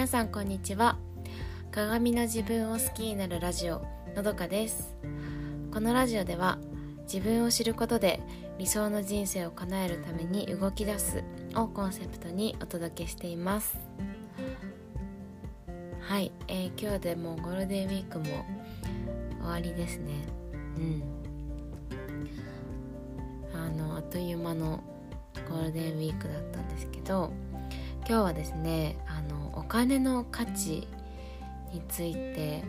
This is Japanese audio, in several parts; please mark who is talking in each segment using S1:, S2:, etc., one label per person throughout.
S1: 皆さんこんにちは。鏡の自分を好きになるラジオのどかです。このラジオでは自分を知ることで理想の人生を叶えるために動き出すをコンセプトにお届けしています。はい、えー、今日でもうゴールデンウィークも終わりですね。うん。あのあっという間のゴールデンウィークだったんですけど今日はですねあのお金の価値について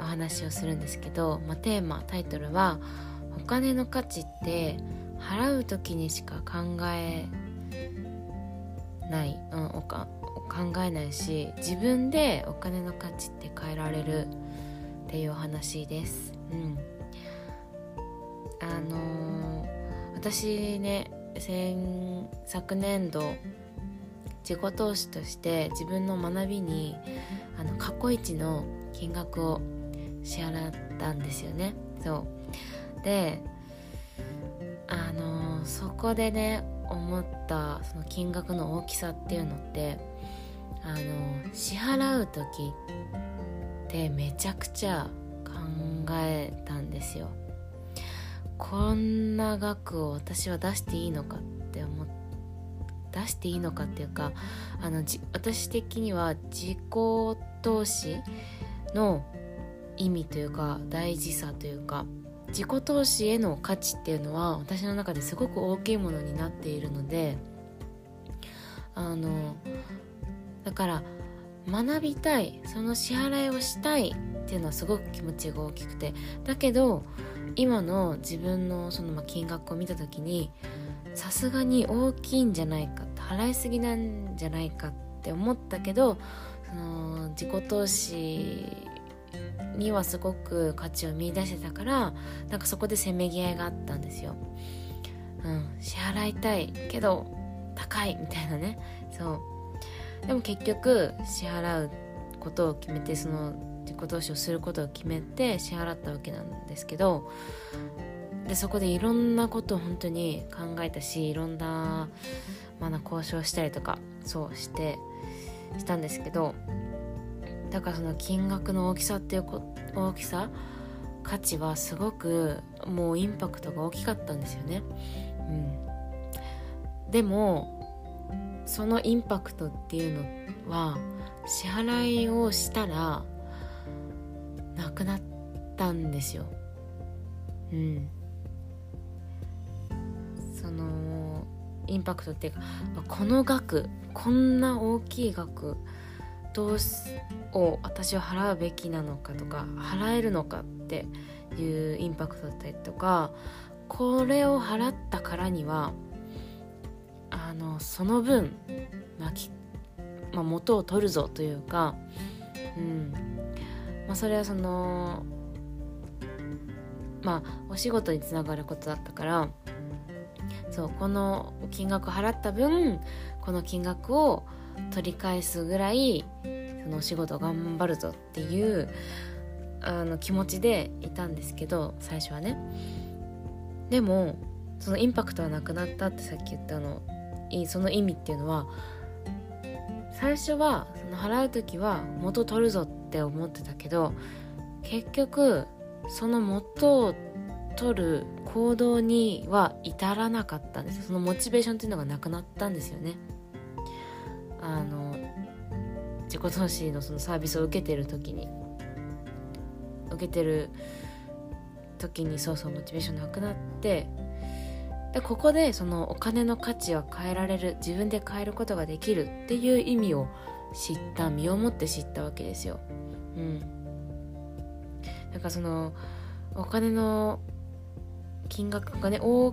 S1: お話をするんですけど、まあ、テーマタイトルは「お金の価値って払う時にしか考えない、うん、おか考えないし自分でお金の価値って変えられるっていうお話です。うん、あのー、私ね先昨年度自己投資として自分の学びにあの過去一の金額を支払ったんですよね。そう。であのそこでね思ったその金額の大きさっていうのってあの支払う時ってめちゃくちゃ考えたんですよ。こんな額を私は出していいのかって出していいのかっていうかあの私的には自己投資の意味というか大事さというか自己投資への価値っていうのは私の中ですごく大きいものになっているのであのだから学びたいその支払いをしたいっていうのはすごく気持ちが大きくてだけど今の自分のそのま金額を見た時にさすがに大きいんじゃないか払いすぎなんじゃないかって思ったけどその自己投資にはすごく価値を見出してたからなんかそこでせめぎ合いがあったんですよ。うん、支払いたいけど高いみたいなね。そう。でも結局支払うことを決めてその自己投資をすることを決めて支払ったわけなんですけどでそこでいろんなことを本当に考えたしいろんな,、まあ、交渉したりとかそうしてしたんですけどだからその金額の大きさっていう大きさ価値はすごくもうインパクトが大きかったんですよね。うん、でもそのインパクトっていうのは支払いをしたらなくなったんですよ。うん、そのインパクトっていうかこの額こんな大きい額どうを私は払うべきなのかとか払えるのかっていうインパクトだったりとかこれを払ったからにはあのその分、まあまあ、元を取るぞというか、うん。まあ、それはそのまあお仕事につながることだったからそうこの金額払った分この金額を取り返すぐらいそのお仕事頑張るぞっていうあの気持ちでいたんですけど最初はね。でもそのインパクトはなくなったってさっき言ったのその意味っていうのは最初はその払う時は元取るぞって思ってたけど結局その元を取る行動には至らなかったんですそのモチベーションっていうのがなくなったんですよね。あの自己投資のそのサービスを受けてる時に。受けてる時にそうそうモチベーションなくなって。でここでそのお金の価値は変えられる。自分で変えることができるっていう意味を知った身をもって知ったわけですよ。うん、なんかそのお金の金額がね大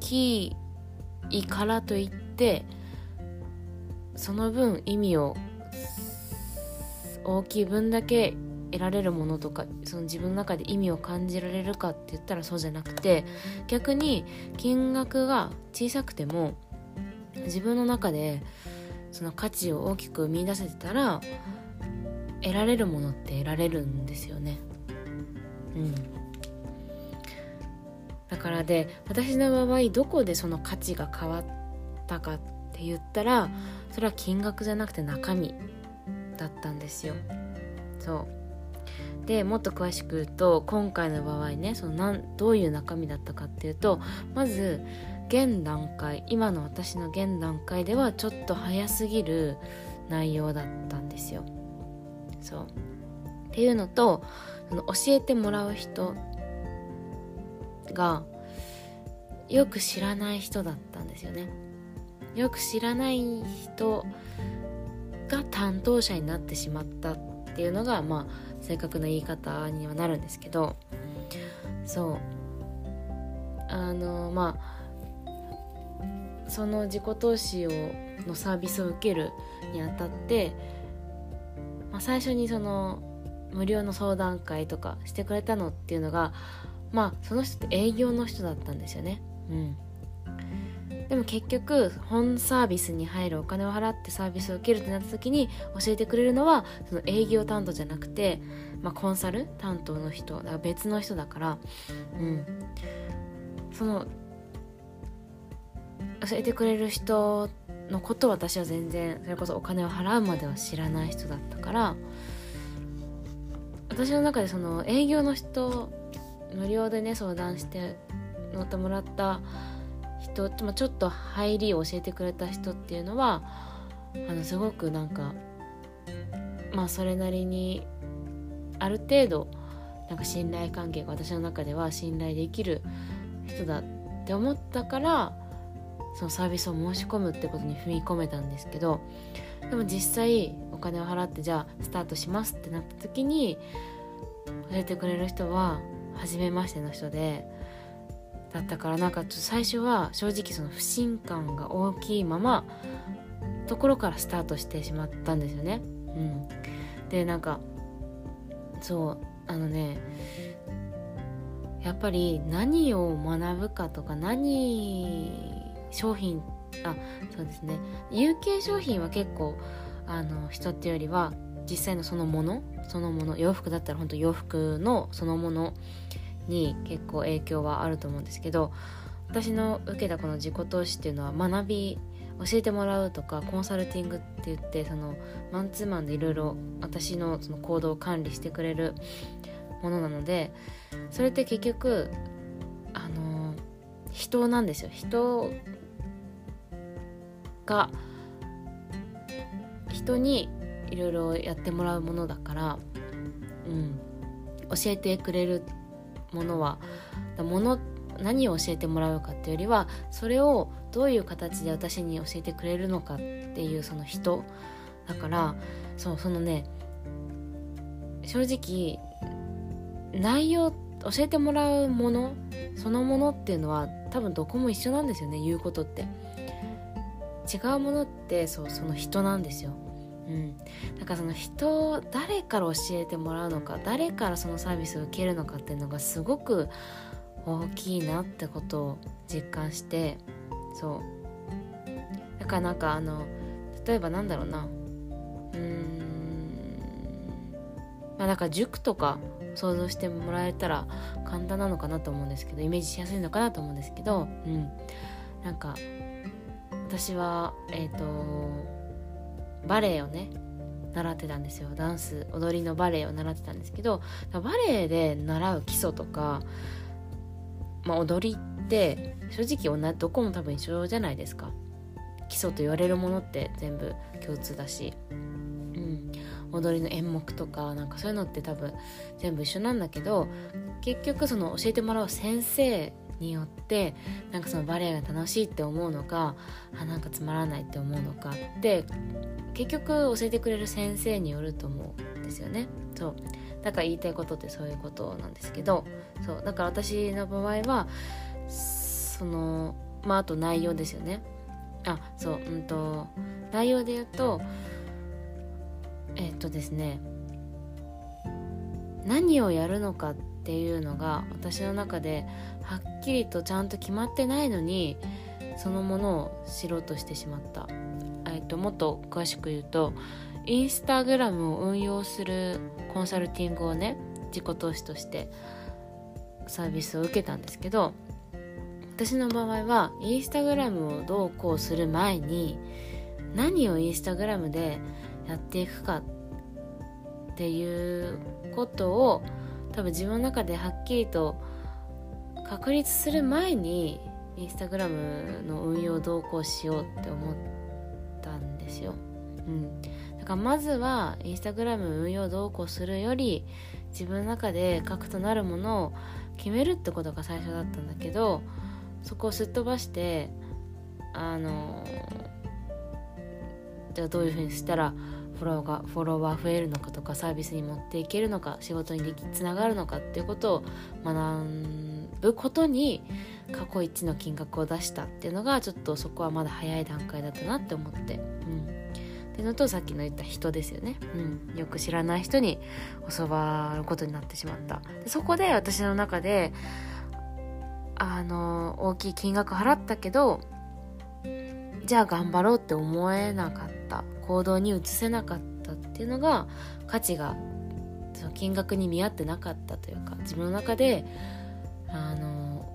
S1: きいからといってその分意味を大きい分だけ得られるものとかその自分の中で意味を感じられるかって言ったらそうじゃなくて逆に金額が小さくても自分の中でその価値を大きく見出せてたら得られるものって得られるんですよね。うんからで私の場合どこでその価値が変わったかって言ったらそれは金額じゃなくて中身だったんですよ。そう。でもっと詳しく言うと今回の場合ねそのなんどういう中身だったかっていうとまず現段階今の私の現段階ではちょっと早すぎる内容だったんですよ。そう。っていうのとその教えてもらう人がよく知らない人だったんですよね。よく知らない人が担当者になってしまったっていうのがまあ正確な言い方にはなるんですけど。そう。あのまあその自己投資をのサービスを受けるにあたって、まあ、最初にその無料の相談会とかしてくれたのっていうのがまあその人って営業の人だったんですよね。うん。でも結局本サービスに入るお金を払ってサービスを受けるってなった時に教えてくれるのはその営業担当じゃなくて、まあ、コンサル担当の人だから別の人だから。うん。その教えてくれる人のことを私は全然それこそお金を払うまでは知らない人だったから。私の中でその営業の人無料でね相談して乗ってもらった人、まあ、ちょっと入りを教えてくれた人っていうのはあのすごくなんかまあそれなりにある程度なんか信頼関係が私の中では信頼できる人だって思ったからそのサービスを申し込むってことに踏み込めたんですけどでも実際お金を払ってじゃあスタートしますってなった時に教えてくれる人は初めましての人でだったからなんかちょっと最初は正直その不信感が大きいままところからスタートしてしまったんですよね。うん、でなんかそうあのねやっぱり何を学ぶかとか何商品あそうですね有形商品は結構あの人っていうよりは実際のそのものそのもの洋服だったら本当洋服のそのものに結構影響はあると思うんですけど私の受けたこの自己投資っていうのは学び教えてもらうとかコンサルティングって言ってそのマンツーマンでいろいろ私のその行動を管理してくれるものなのでそれって結局あの人なんですよ。人が人にいろいろやってもらうものだから、うん、教えてくれるものはもの何を教えてもらうかっていうよりはそれをどういう形で私に教えてくれるのかっていうその人だからそうそのね正直内容教えてもらうものそのものっていうのは多分どこも一緒なんですよね言うことって。違うものってそうその人なんですよ。うん、だからその人誰から教えてもらうのか誰からそのサービスを受けるのかっていうのがすごく大きいなってことを実感してそう。だからなんかあの例えばなんだろうな。うーん。まあだか塾とか想像してもらえたら簡単なのかなと思うんですけどイメージしやすいのかなと思うんですけどうん。なんか私はえっ、ー、とバレエをね習ってたんですよ。ダンス踊りのバレエを習ってたんですけどバレエで習う基礎とか、まあ、踊りって正直どこも多分一緒じゃないですか。基礎と言われるものって全部共通だし、うん、踊りの演目とかなんかそういうのって多分全部一緒なんだけど結局その教えてもらう先生によってなんかそのバレエが楽しいって思うのかあなんかつまらないって思うのかって結局教えてくれる先生によると思うんですよね。そう。だから言いたいことってそういうことなんですけどそう。だから私の場合はそのまああと内容ですよね。あそう。うんと内容で言うとえっとですね何をやるのかっていうのが私の中ではっきりとちゃんと決まってないのにそのものを知ろうとしてしまった、えっと、もっと詳しく言うとインスタグラムを運用するコンサルティングをね自己投資としてサービスを受けたんですけど私の場合はインスタグラムをどうこうする前に何をインスタグラムでやっていくかっていうことを多分自分の中ではっきりと確立する前にインスタグラムの運用をどうこうしようって思ったんですよ。うん、だからまずはインスタグラム運用をどうこうするより自分の中で核となるものを決めるってことが最初だったんだけどそこをすっ飛ばしてあのじゃあどういうふうにしたらフォロワーがフォロワー増えるのかとかサービスに持っていけるのか仕事にできつながるのかっていうことを学ぶことに過去一の金額を出したっていうのがちょっとそこはまだ早い段階だったなって思って。うん。っていうのとさっきの言った人ですよね、うん、よく知らない人に教わることになってしまった。でそこで私の中であの大きい金額払ったけどじゃあ頑張ろうって思えなかった。行動に移せなかったっていうのが価値がその金額に見合ってなかったというか自分の中であの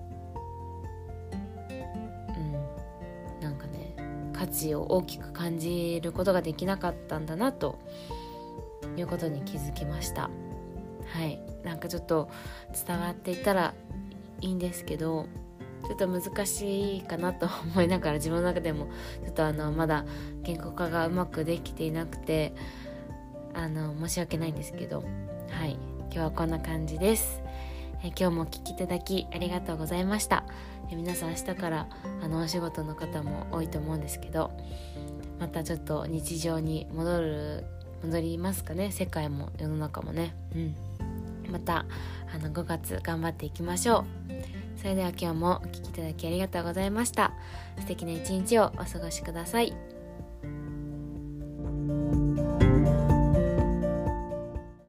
S1: うんなんかね価値を大きく感じることができなかったんだなということに気づきました。はい。なんかちょっと伝わっていたらいいんですけどちょっと難しいかなと思いながら自分の中でもちょっとあのまだ言語化がうまくできていなくてあの申し訳ないんですけどはい今日はこんな感じです。え今日もお聴きいただきありがとうございました。え皆さん明日からあのお仕事の方も多いと思うんですけどまたちょっと日常に戻る戻りますかね？世界も世の中もね。うん。またあの5月頑張っていきましょう。それでは今日もお聴きいただきありがとうございました。素敵な一日をお過ごしください。